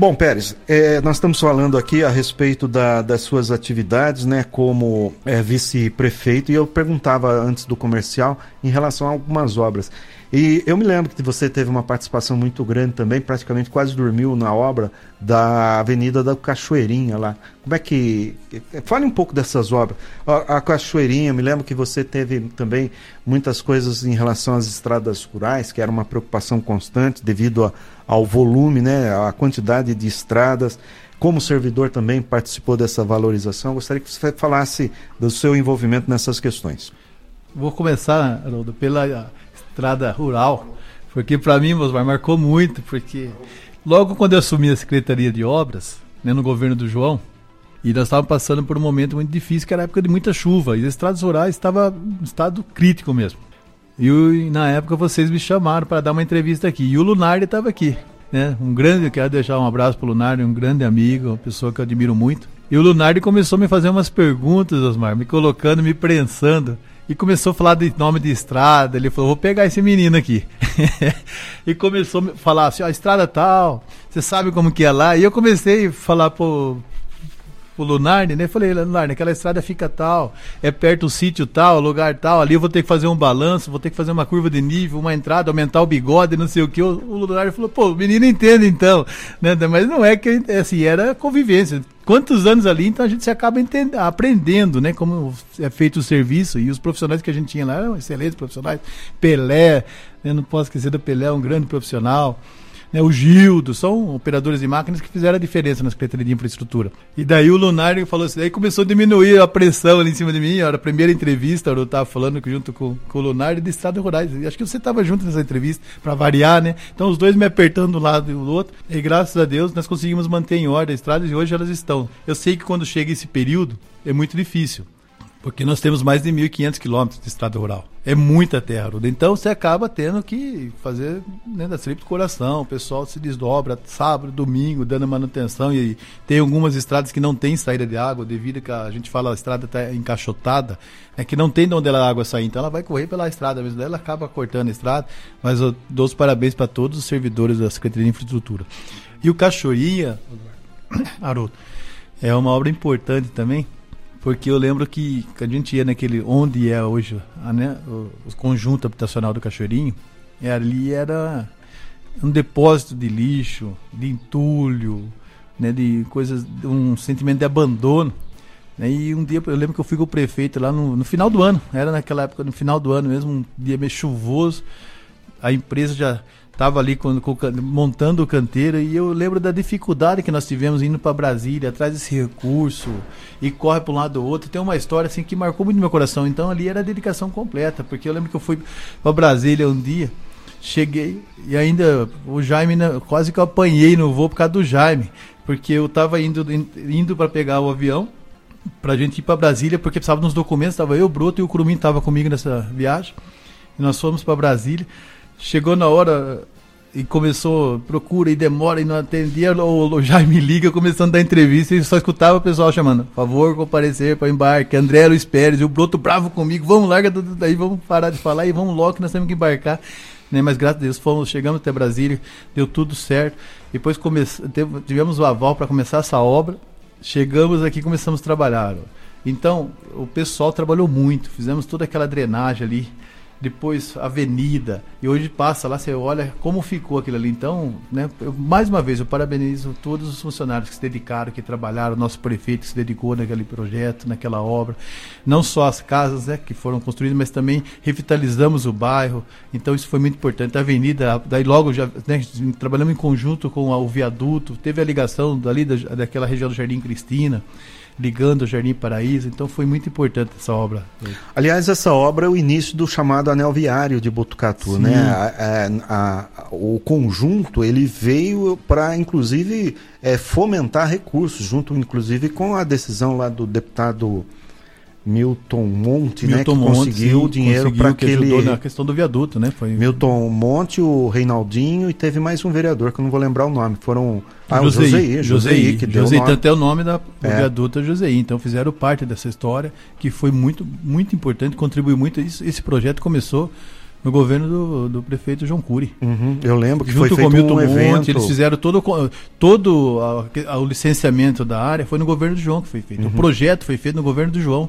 Bom, Pérez, é, nós estamos falando aqui a respeito da, das suas atividades, né, como é, vice-prefeito, e eu perguntava antes do comercial em relação a algumas obras. E eu me lembro que você teve uma participação muito grande também, praticamente quase dormiu na obra da Avenida da Cachoeirinha lá. Como é que. Fale um pouco dessas obras. A, Cachoeirinha, me lembro que você teve também muitas coisas em relação às estradas rurais, que era uma preocupação constante devido a, ao volume, né, a quantidade de estradas. Como servidor também participou dessa valorização. Gostaria que você falasse do seu envolvimento nessas questões. Vou começar, Haroldo, pela estrada rural, porque para mim, Mosmar, marcou muito, porque logo quando eu assumi a Secretaria de Obras, né, no governo do João, e nós estávamos passando por um momento muito difícil, que era a época de muita chuva, e as estradas rurais estavam em estado crítico mesmo. E na época vocês me chamaram para dar uma entrevista aqui, e o Lunardi estava aqui. Né? Um grande, quero deixar um abraço para o Lunardi, um grande amigo, uma pessoa que eu admiro muito. E o Lunardi começou a me fazer umas perguntas, Osmar, me colocando, me prensando e começou a falar de nome de estrada. Ele falou: vou pegar esse menino aqui. e começou a falar assim: ó, estrada tal, você sabe como que é lá? E eu comecei a falar pro, pro Lunardi, né? Falei: Lunardi, aquela estrada fica tal, é perto do sítio tal, lugar tal. Ali eu vou ter que fazer um balanço, vou ter que fazer uma curva de nível, uma entrada, aumentar o bigode, não sei o que. O, o Lunardi falou: pô, o menino entende então. Né? Mas não é que assim, era convivência quantos anos ali, então a gente se acaba aprendendo, né, como é feito o serviço e os profissionais que a gente tinha lá eram excelentes profissionais. Pelé, eu não posso esquecer do Pelé, um grande profissional né, o Gildo, são operadores de máquinas que fizeram a diferença na Secretaria de Infraestrutura. E daí o Lunar falou assim, aí começou a diminuir a pressão ali em cima de mim, era a primeira entrevista, eu estava falando junto com, com o Lunar de Estado Rurais, acho que você estava junto nessa entrevista, para variar, né? Então os dois me apertando um lado e o outro, e graças a Deus nós conseguimos manter em ordem as estradas e hoje elas estão. Eu sei que quando chega esse período, é muito difícil. Porque nós temos mais de 1.500 quilômetros de estrada rural. É muita terra. Então você acaba tendo que fazer né, da tripa do coração. O pessoal se desdobra sábado, domingo, dando manutenção. E tem algumas estradas que não tem saída de água, devido que a gente fala a estrada está encaixotada, é que não tem de onde a água sair. Então ela vai correr pela estrada mesmo. Daí ela acaba cortando a estrada. Mas eu dou os parabéns para todos os servidores da Secretaria de Infraestrutura. E o Cachoeira, Haroldo, é uma obra importante também porque eu lembro que, a gente ia naquele onde é hoje a, né, o, o, conjunto habitacional do Cachoeirinho, e ali era um depósito de lixo, de entulho, né, de coisas, um sentimento de abandono. Né, e um dia eu lembro que eu fui com o prefeito lá no, no final do ano, era naquela época, no final do ano mesmo, um dia meio chuvoso, a empresa já estava ali montando o canteiro e eu lembro da dificuldade que nós tivemos indo para Brasília, atrás desse recurso e corre para um lado ou outro. Tem uma história assim que marcou muito meu coração. Então ali era a dedicação completa, porque eu lembro que eu fui para Brasília um dia, cheguei e ainda o Jaime né, quase que eu apanhei no voo por causa do Jaime, porque eu estava indo indo para pegar o avião para a gente ir para Brasília, porque precisava dos documentos, estava eu, Broto e o Curumim estava comigo nessa viagem. E nós fomos para Brasília. Chegou na hora e começou, procura e demora e não atendia, o, o Jaime liga começando a dar entrevista e só escutava o pessoal chamando, favor comparecer para embarque, André Luiz Pérez, e o Broto bravo comigo, vamos, larga tudo daí, vamos parar de falar e vamos logo que nós temos que embarcar. Né, mas graças a Deus fomos, chegamos até Brasília, deu tudo certo. Depois come, tivemos o aval para começar essa obra. Chegamos aqui começamos a trabalhar. Então, o pessoal trabalhou muito, fizemos toda aquela drenagem ali depois Avenida, e hoje passa lá, você olha como ficou aquilo ali. Então, né, eu, mais uma vez, eu parabenizo todos os funcionários que se dedicaram, que trabalharam, nosso prefeito que se dedicou naquele projeto, naquela obra. Não só as casas né, que foram construídas, mas também revitalizamos o bairro. Então, isso foi muito importante. A Avenida, daí logo já né, trabalhamos em conjunto com o viaduto, teve a ligação dali da, daquela região do Jardim Cristina ligando o Jardim Paraíso, então foi muito importante essa obra. Aliás, essa obra é o início do chamado Anel Viário de Botucatu, Sim. né? A, a, a, o conjunto ele veio para, inclusive, é, fomentar recursos, junto, inclusive, com a decisão lá do deputado Milton Monte, Milton né, que Monte, conseguiu sim, dinheiro para aquele na questão do viaduto, né? Foi Milton Monte, o Reinaldinho e teve mais um vereador que eu não vou lembrar o nome. Foram ah, Josei, o Josei, Josei, que deu o nome. até o nome da é. viaduto é Josei. Então fizeram parte dessa história que foi muito muito importante, contribuiu muito. Esse projeto começou no governo do, do prefeito João Cury. Uhum, eu lembro que Junto foi com o feito Milton um Monte, evento. eles fizeram todo, todo a- a- o licenciamento da área, foi no governo do João que foi feito. Uhum. O projeto foi feito no governo do João.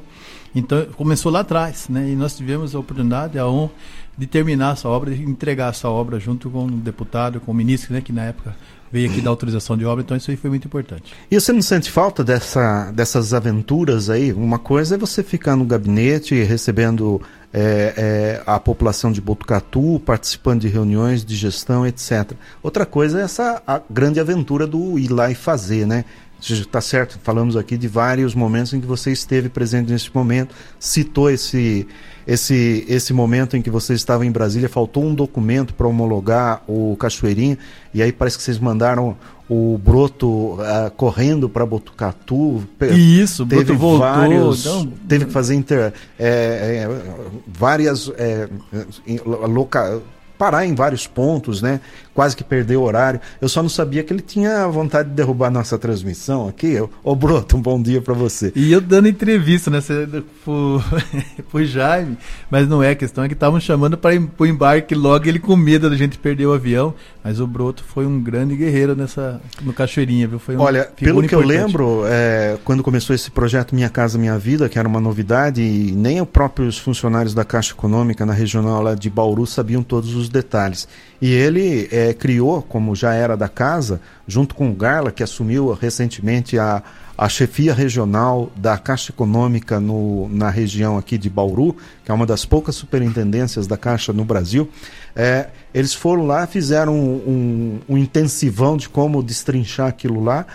Então, começou lá atrás, né? E nós tivemos a oportunidade, a honra de terminar essa obra, de entregar essa obra junto com o deputado, com o ministro, né? Que na época veio aqui dar autorização de obra, então isso aí foi muito importante. E você não sente falta dessa, dessas aventuras aí? Uma coisa é você ficar no gabinete recebendo é, é, a população de Botucatu, participando de reuniões de gestão, etc. Outra coisa é essa a grande aventura do ir lá e fazer, né? Está certo, falamos aqui de vários momentos em que você esteve presente nesse momento, citou esse, esse, esse momento em que você estava em Brasília, faltou um documento para homologar o Cachoeirinho, e aí parece que vocês mandaram o Broto ah, correndo para Botucatu. E isso, teve Broto voltou, vários, então- teve que fazer inter, é, é, várias é, loca, parar em vários pontos, né? Quase que perdeu o horário. Eu só não sabia que ele tinha vontade de derrubar nossa transmissão aqui. Ô Broto, um bom dia para você. E eu dando entrevista né, pro, pro Jaime, mas não é a questão, é que estavam chamando para o embarque logo, ele com medo da gente perder o avião. Mas o Broto foi um grande guerreiro nessa, no Cachoeirinha, viu? Foi uma Olha, pelo que eu lembro, é, quando começou esse projeto Minha Casa Minha Vida, que era uma novidade, e nem os próprios funcionários da Caixa Econômica na regional lá de Bauru sabiam todos os detalhes. E ele é, criou, como já era da casa, junto com o Garla, que assumiu recentemente a, a chefia regional da Caixa Econômica no, na região aqui de Bauru, que é uma das poucas superintendências da Caixa no Brasil. É, eles foram lá, fizeram um, um, um intensivão de como destrinchar aquilo lá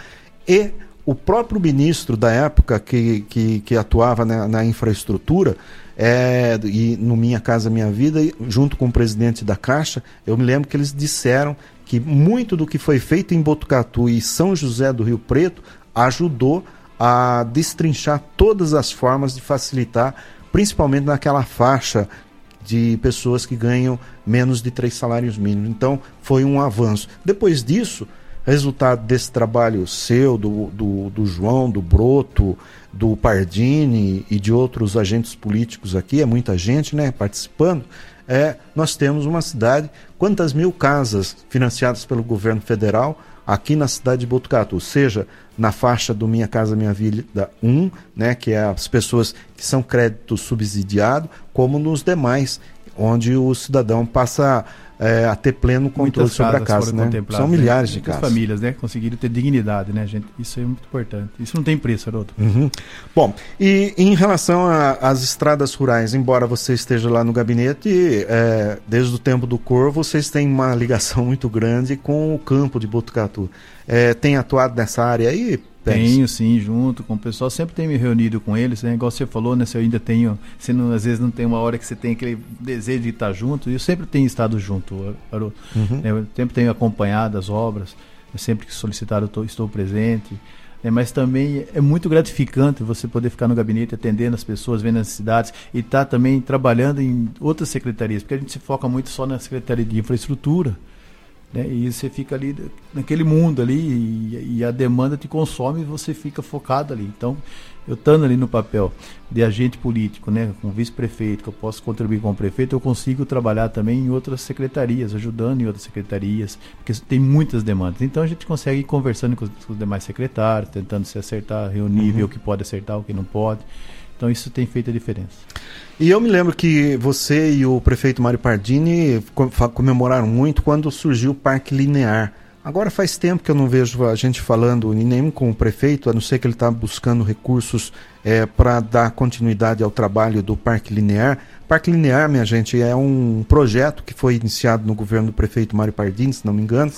e o próprio ministro da época que, que, que atuava na, na infraestrutura é, e no Minha Casa Minha Vida, junto com o presidente da Caixa, eu me lembro que eles disseram que muito do que foi feito em Botucatu e São José do Rio Preto ajudou a destrinchar todas as formas de facilitar, principalmente naquela faixa de pessoas que ganham menos de três salários mínimos. Então, foi um avanço. Depois disso, resultado desse trabalho seu, do, do, do João, do Broto, do Pardini e de outros agentes políticos aqui, é muita gente né, participando, é, nós temos uma cidade, quantas mil casas financiadas pelo governo federal aqui na cidade de Botucatu, seja na faixa do Minha Casa Minha Vida 1, né, que é as pessoas que são crédito subsidiado, como nos demais, onde o cidadão passa é, a ter pleno controle sobre a casa. Né? São né? milhares de Muitas casas. famílias, né? Conseguiram ter dignidade, né, gente? Isso é muito importante. Isso não tem preço, Haroldo. Uhum. Bom, e em relação às estradas rurais, embora você esteja lá no gabinete, é, desde o tempo do Corvo, vocês têm uma ligação muito grande com o campo de Botucatu. É, tem atuado nessa área aí? Tenho, sim, junto com o pessoal. Sempre tenho me reunido com eles, né? Igual você falou, né? Se eu ainda tenho. Você não, às vezes não tem uma hora que você tem aquele desejo de estar junto. E eu sempre tenho estado junto, Haroldo. Uhum. Eu sempre tenho acompanhado as obras. Eu sempre que solicitado tô- estou presente. né, mas também é muito gratificante você poder ficar no gabinete atendendo as pessoas, vendo as cidades e estar também trabalhando em outras secretarias, porque a gente se foca muito só na Secretaria de Infraestrutura. Né? E você fica ali naquele mundo ali e, e a demanda te consome e você fica focado ali. Então, eu estando ali no papel de agente político, né, com vice-prefeito, que eu posso contribuir com o prefeito, eu consigo trabalhar também em outras secretarias, ajudando em outras secretarias, porque tem muitas demandas. Então a gente consegue ir conversando com os, com os demais secretários, tentando se acertar, reunir, Uhum. ver o que pode acertar, o que não pode. Então isso tem feito a diferença. E eu me lembro que você e o prefeito Mário Pardini comemoraram muito quando surgiu o Parque Linear. Agora faz tempo que eu não vejo a gente falando nem com o prefeito, a não ser que ele está buscando recursos para dar continuidade ao trabalho do Parque Linear. Parque Linear, minha gente, é um projeto que foi iniciado no governo do prefeito Mário Pardini, se não me engano,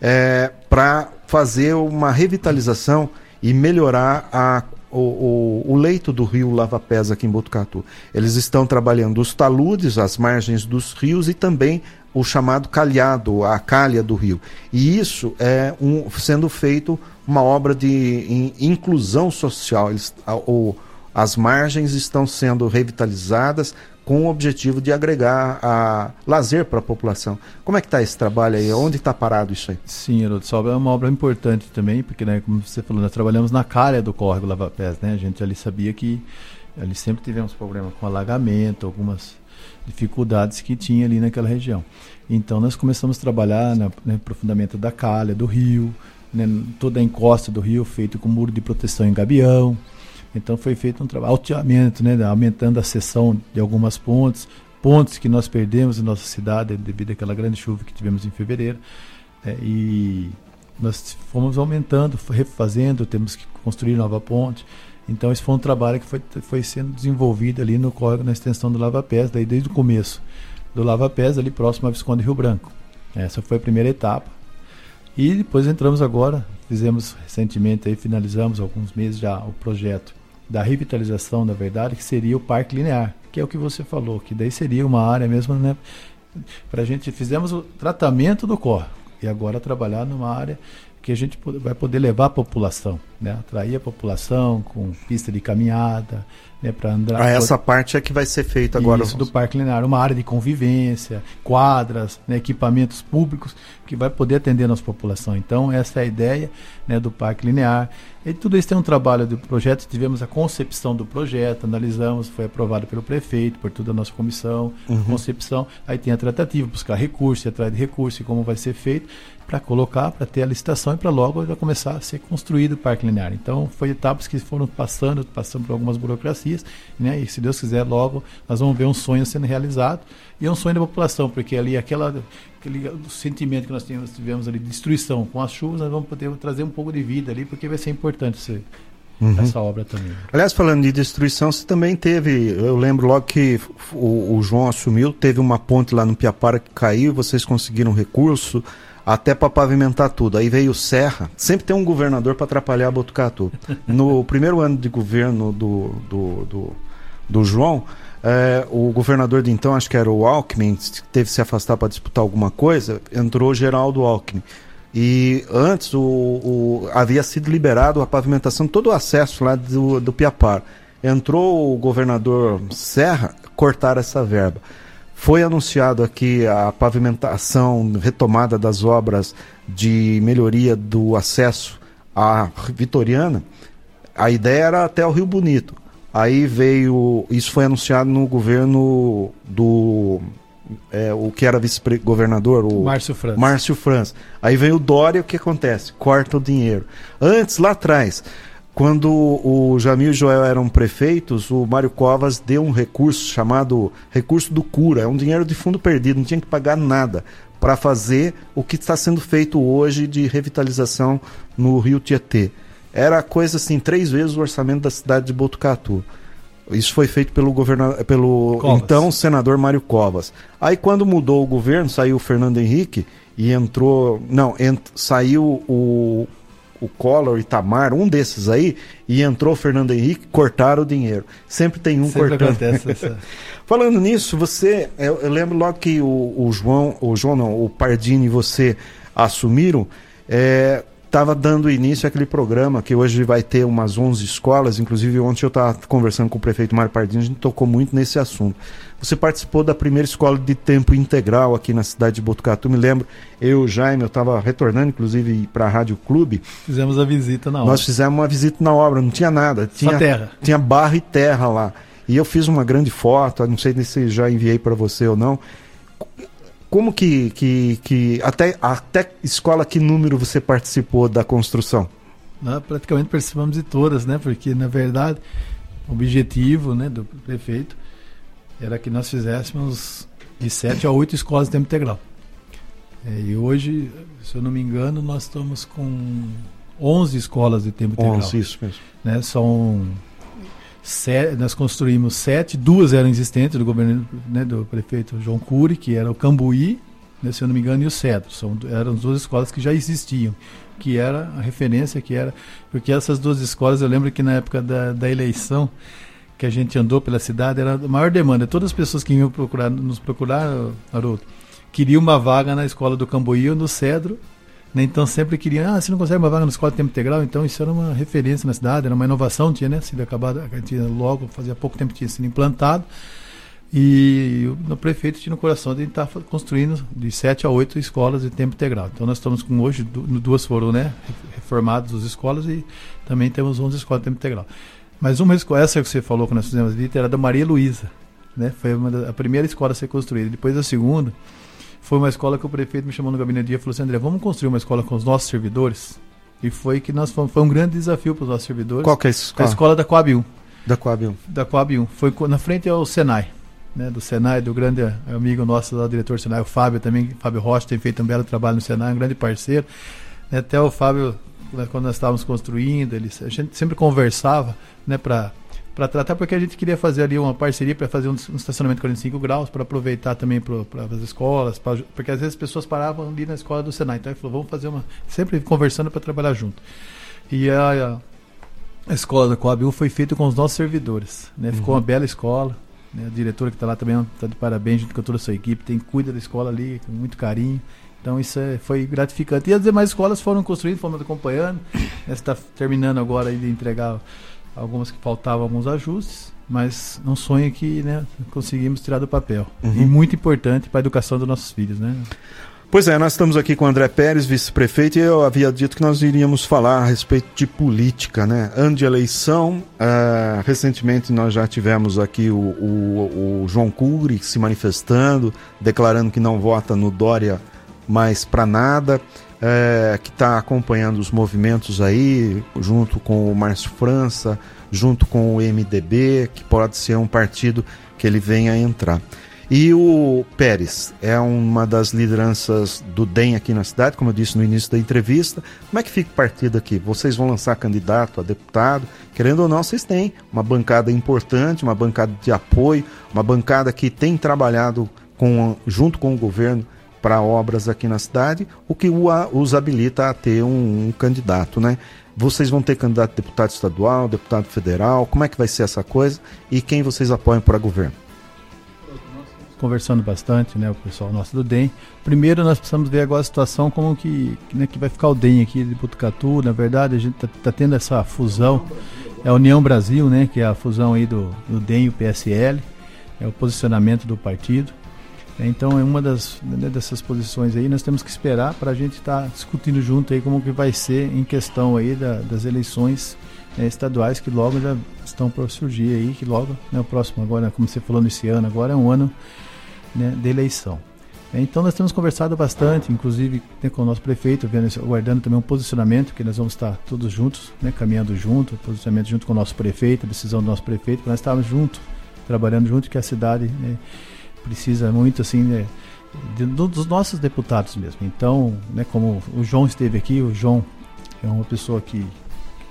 é, para fazer uma revitalização e melhorar a, o, o, o leito do rio Lava Pés aqui em Botucatu. Eles estão trabalhando os taludes, as margens dos rios e também o chamado calhado, a calha do rio. E isso é um, sendo feito uma obra de in- inclusão social. Eles, a- o- as margens estão sendo revitalizadas com o objetivo de agregar a lazer para a população. Como é que está esse trabalho aí? Onde está parado isso aí? Sim, obra é uma obra importante também, porque, né, como você falou, nós trabalhamos na calha do córrego Lava Pés, né? A gente ali sabia que ali sempre tivemos problema com alagamento, algumas dificuldades que tinha ali naquela região. Então nós começamos a trabalhar no né, aprofundamento da calha, do rio, né, toda a encosta do rio feito com muro de proteção em gabião. Então foi feito um trabalho, alteamento, né, aumentando a seção de algumas pontes, pontes que nós perdemos em nossa cidade devido àquela grande chuva que tivemos em fevereiro. Né, e nós fomos aumentando, refazendo, temos que construir nova ponte. Então esse foi um trabalho que foi, foi sendo desenvolvido ali no córrego, na extensão do Lava Pés, daí desde o começo do Lava Pés, ali próximo a Visconde Rio Branco. Essa foi a primeira etapa. E depois entramos agora, fizemos recentemente, aí finalizamos alguns meses já o projeto da revitalização, na verdade, que seria o Parque Linear, que é o que você falou, que daí seria uma área mesmo, né? Para a gente, fizemos o tratamento do córrego e agora trabalhar numa área que a gente vai poder levar a população, né? atrair a população com pista de caminhada, né? para andar. Ah, essa parte é que vai ser feita agora. Isso do Parque Linear, uma área de convivência, quadras, né? equipamentos públicos que vai poder atender a nossa população. Então essa é a ideia né? do Parque Linear. E tudo isso tem um trabalho do projeto. Tivemos a concepção do projeto, analisamos, foi aprovado pelo prefeito, por toda a nossa comissão, uhum. concepção. Aí tem a tratativa, buscar recurso, atrás de recurso e como vai ser feito para colocar, para ter a licitação e para logo já começar a ser construído o parque linear. Então, foi etapas que foram passando, passando por algumas burocracias, né? E se Deus quiser, logo nós vamos ver um sonho sendo realizado e é um sonho da população, porque ali aquela aquele sentimento que nós tivemos, tivemos ali de destruição com as chuvas, nós vamos poder trazer um pouco de vida ali, porque vai ser importante esse, Uhum. essa obra também. Aliás, falando de destruição, você também teve. Eu lembro logo que o, o João assumiu, teve uma ponte lá no Piapara que caiu, vocês conseguiram recurso até para pavimentar tudo. Aí veio Serra. Sempre tem um governador para atrapalhar Botucatu. No primeiro ano de governo do, do, do, do João, é, o governador de então, acho que era o Alckmin, teve que se afastar para disputar alguma coisa, entrou Geraldo Alckmin. E antes o, o, havia sido liberado a pavimentação, todo o acesso lá do, do Piapar. Entrou o governador Serra, cortar essa verba. Foi anunciado aqui a pavimentação, retomada das obras de melhoria do acesso à Vitoriana. A ideia era até o Rio Bonito. Aí veio, isso foi anunciado no governo do é, o que era vice-governador, o Márcio França. Márcio França. Aí vem o Dória, o que acontece? Corta o dinheiro. Antes, lá atrás, quando o Jamil e o Joel eram prefeitos, o Mário Covas deu um recurso chamado recurso do cura. É um dinheiro de fundo perdido, não tinha que pagar nada para fazer o que está sendo feito hoje de revitalização no Rio Tietê. Era coisa assim, três vezes o orçamento da cidade de Botucatu. Isso foi feito pelo, governador, pelo então senador Mário Covas. Aí quando mudou o governo, saiu o Fernando Henrique e entrou. Não, ent, saiu o o Collor, Itamar, um desses aí, e entrou o Fernando Henrique, cortaram o dinheiro. Sempre tem um Sempre cortando. Essa... Falando nisso, você, eu, eu, lembro logo que o, o, João, o João não, o Pardini e você assumiram, é, estava dando início àquele programa que hoje vai ter umas 11 escolas, inclusive ontem eu estava conversando com o prefeito Mário Pardini, a gente tocou muito nesse assunto. Você participou da primeira escola de tempo integral aqui na cidade de Botucatu, me lembro, eu, Jaime, eu estava retornando inclusive para a Rádio Clube. Fizemos a visita na obra. Nós fizemos uma visita na obra, não tinha nada, tinha Só terra. Tinha barro e terra lá. E eu fiz uma grande foto, não sei se já enviei para você ou não como que, que, que até, até escola que número você participou da construção? Nós praticamente participamos de todas, né? Porque na verdade o objetivo, né, do prefeito era que nós fizéssemos de sete a oito escolas de tempo integral. É, e hoje, se eu não me engano, nós estamos com 11 escolas de tempo integral. 11, isso mesmo. Né? São Sete, nós construímos sete, duas eram existentes do governo né, do prefeito João Cury, que era o Cambuí, né, se eu não me engano, e o Cedro. São, eram as duas escolas que já existiam, que era a referência que era. Porque essas duas escolas, eu lembro que na época da, da eleição, que a gente andou pela cidade, era a maior demanda. Todas as pessoas que iam procurar, nos procurar, Haroldo, queriam uma vaga na escola do Cambuí ou no Cedro, né? Então sempre queriam, ah, você não consegue uma vaga na escola de tempo integral? Então isso era uma referência na cidade, era uma inovação, tinha né, sido acabado, tinha logo, fazia pouco tempo tinha sido implantado. E o prefeito tinha no coração de estar construindo de sete a oito escolas de tempo integral. Então nós estamos com hoje, duas foram né, reformadas as escolas e também temos 11 escolas de tempo integral. Mas uma escola, essa que você falou que nós fizemos era da Maria Luísa. né? Foi da, a primeira escola a ser construída. Depois a segunda foi uma escola que o prefeito me chamou no gabinete e falou assim, André, vamos construir uma escola com os nossos servidores? E foi que nós fomos, foi um grande desafio para os nossos servidores. Qual que é escola? A escola da Coab 1. Da Coab 1. Da Coab 1. Foi na frente ao Senai. Né, do Senai, do grande amigo nosso, do diretor do Senai, o Fábio também, Fábio Rocha, tem feito um belo trabalho no Senai, um grande parceiro. Até o Fábio, né, quando nós estávamos construindo, ele, a gente sempre conversava né, para para tratar, porque a gente queria fazer ali uma parceria para fazer um, um, estacionamento 45 graus, para aproveitar também para as escolas, pra, porque às vezes as pessoas paravam ali na escola do Senai. Então ele falou, vamos fazer uma. Sempre conversando para trabalhar junto. E a, a, escola da Coab foi feita com os nossos servidores. Né? Ficou uhum. uma bela escola. Né? A diretora que está lá também está de parabéns junto com toda a sua equipe, tem cuida da escola ali com muito carinho. Então isso é, foi gratificante. E as demais escolas foram construídas, fomos acompanhando. Está terminando agora de entregar algumas que faltavam alguns ajustes, mas um sonho que né, conseguimos tirar do papel. Uhum. E muito importante para a educação dos nossos filhos. Né? Pois é, nós estamos aqui com o André Pérez, vice-prefeito, e eu havia dito que nós iríamos falar a respeito de política, né? Ano de eleição, uh, recentemente nós já tivemos aqui o, o, o João Cury se manifestando, declarando que não vota no Dória mais para nada é, que está acompanhando os movimentos aí, junto com o Márcio França, junto com o MDB, que pode ser um partido que ele venha entrar. E o Pérez é uma das lideranças do DEM aqui na cidade, como eu disse no início da entrevista. Como é que fica o partido aqui? Vocês vão lançar candidato a deputado? Querendo ou não, vocês têm uma bancada importante, uma bancada de apoio, uma bancada que tem trabalhado com, junto com o governo para obras aqui na cidade, o que os habilita a ter um, um candidato, né? Vocês vão ter candidato a deputado estadual, deputado federal, como é que vai ser essa coisa e quem vocês apoiam para governo? Conversando bastante, né, o pessoal nosso do DEM. Primeiro nós precisamos ver agora a situação como que, né, que vai ficar o DEM aqui de Botucatu. Na verdade, a gente está tá tendo essa fusão, é a União Brasil, né, que é a fusão aí do, do DEM e o PSL, é o posicionamento do partido. Então é uma das né, dessas posições aí nós temos que esperar para a gente estar tá discutindo junto aí como que vai ser em questão aí da, das eleições né, estaduais que logo já estão para surgir aí que logo né, o próximo agora como você falou nesse ano agora é um ano né, de eleição. Então nós temos conversado bastante, inclusive né, com o nosso prefeito, vendo, aguardando também um posicionamento, que nós vamos estar todos juntos, né, caminhando junto, posicionamento junto com o nosso prefeito, a decisão do nosso prefeito, para nós estarmos juntos, trabalhando junto, que a cidade né, precisa muito assim né, de, dos nossos deputados mesmo. Então, né, como o João esteve aqui, o João é uma pessoa que,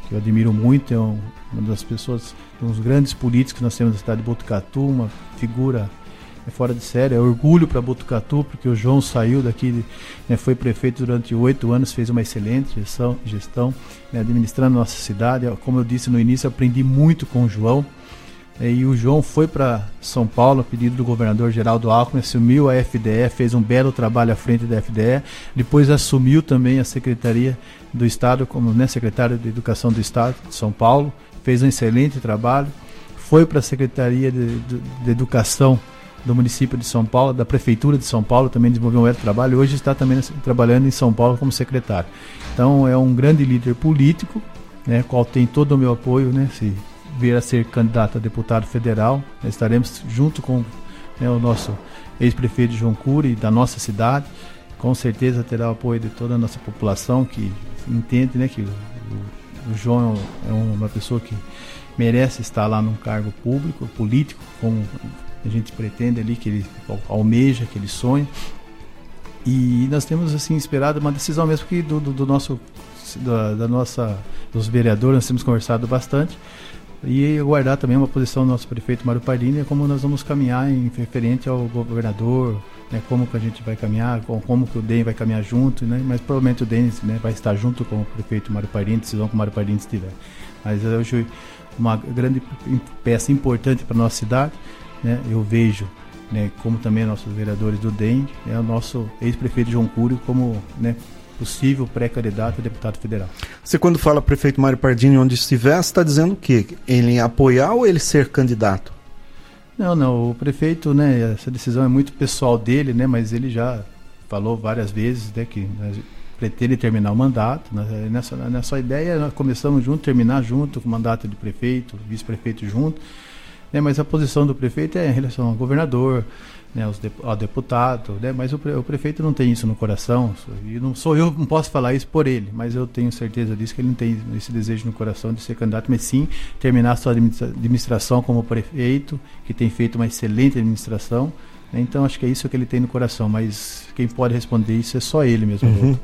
que eu admiro muito, é um, uma das pessoas, um dos grandes políticos que nós temos na cidade de Botucatu, uma figura é fora de série, é orgulho para Botucatu, porque o João saiu daqui, né, foi prefeito durante oito anos, fez uma excelente gestão, gestão né, administrando nossa cidade. Como eu disse no início, aprendi muito com o João. E o João foi para São Paulo a pedido do governador Geraldo Alckmin, assumiu a FDE, fez um belo trabalho à frente da FDE, depois assumiu também a Secretaria do Estado, como né, secretário de Educação do Estado de São Paulo, fez um excelente trabalho, foi para a Secretaria de, de, de, Educação do município de São Paulo, da Prefeitura de São Paulo, também desenvolveu um belo trabalho, hoje está também trabalhando em São Paulo como secretário. Então é um grande líder político, né, qual tem todo o meu apoio, né, se vir a ser candidato a deputado federal. Estaremos junto com né, o nosso ex-prefeito João Cury, da nossa cidade. Com certeza terá o apoio de toda a nossa população que entende né, que o, o João é uma pessoa que merece estar lá num cargo público, político, como a gente pretende ali, que ele almeja, que ele sonha. E nós temos assim esperado uma decisão mesmo que do, do, do nosso da, da, nossa dos vereadores nós temos conversado bastante e aguardar também uma posição do nosso prefeito Mário Pardini, como nós vamos caminhar em referente ao governador, né, como que a gente vai caminhar, como, que o DEM vai caminhar junto, né, mas provavelmente o DEM né, vai estar junto com o prefeito Mário Pardini, decisão que o Mário Pardini estiver. Mas hoje uma grande peça importante para a nossa cidade, né, eu vejo né, como também nossos vereadores do DEM, é o nosso ex-prefeito João Cúrio como né, possível pré-candidato a deputado federal. Você quando fala prefeito Mário Pardini onde estiver, está dizendo o quê? Ele apoiar ou ele ser candidato? Não, não, o prefeito, né, essa decisão é muito pessoal dele, né, mas ele já falou várias vezes, né, que pretende terminar o mandato. Né, nessa, nessa ideia, nós começamos junto, terminar junto com o mandato de prefeito, vice-prefeito junto. né, mas a posição do prefeito é em relação ao governador, né, aos ao deputado, né, mas o, pre, o, prefeito não tem isso no coração, e não sou eu, não posso falar isso por ele, mas eu tenho certeza disso que ele não tem esse desejo no coração de ser candidato, mas sim terminar sua administração como prefeito, que tem feito uma excelente administração, né, então acho que é isso que ele tem no coração, mas quem pode responder isso é só ele mesmo. Uhum.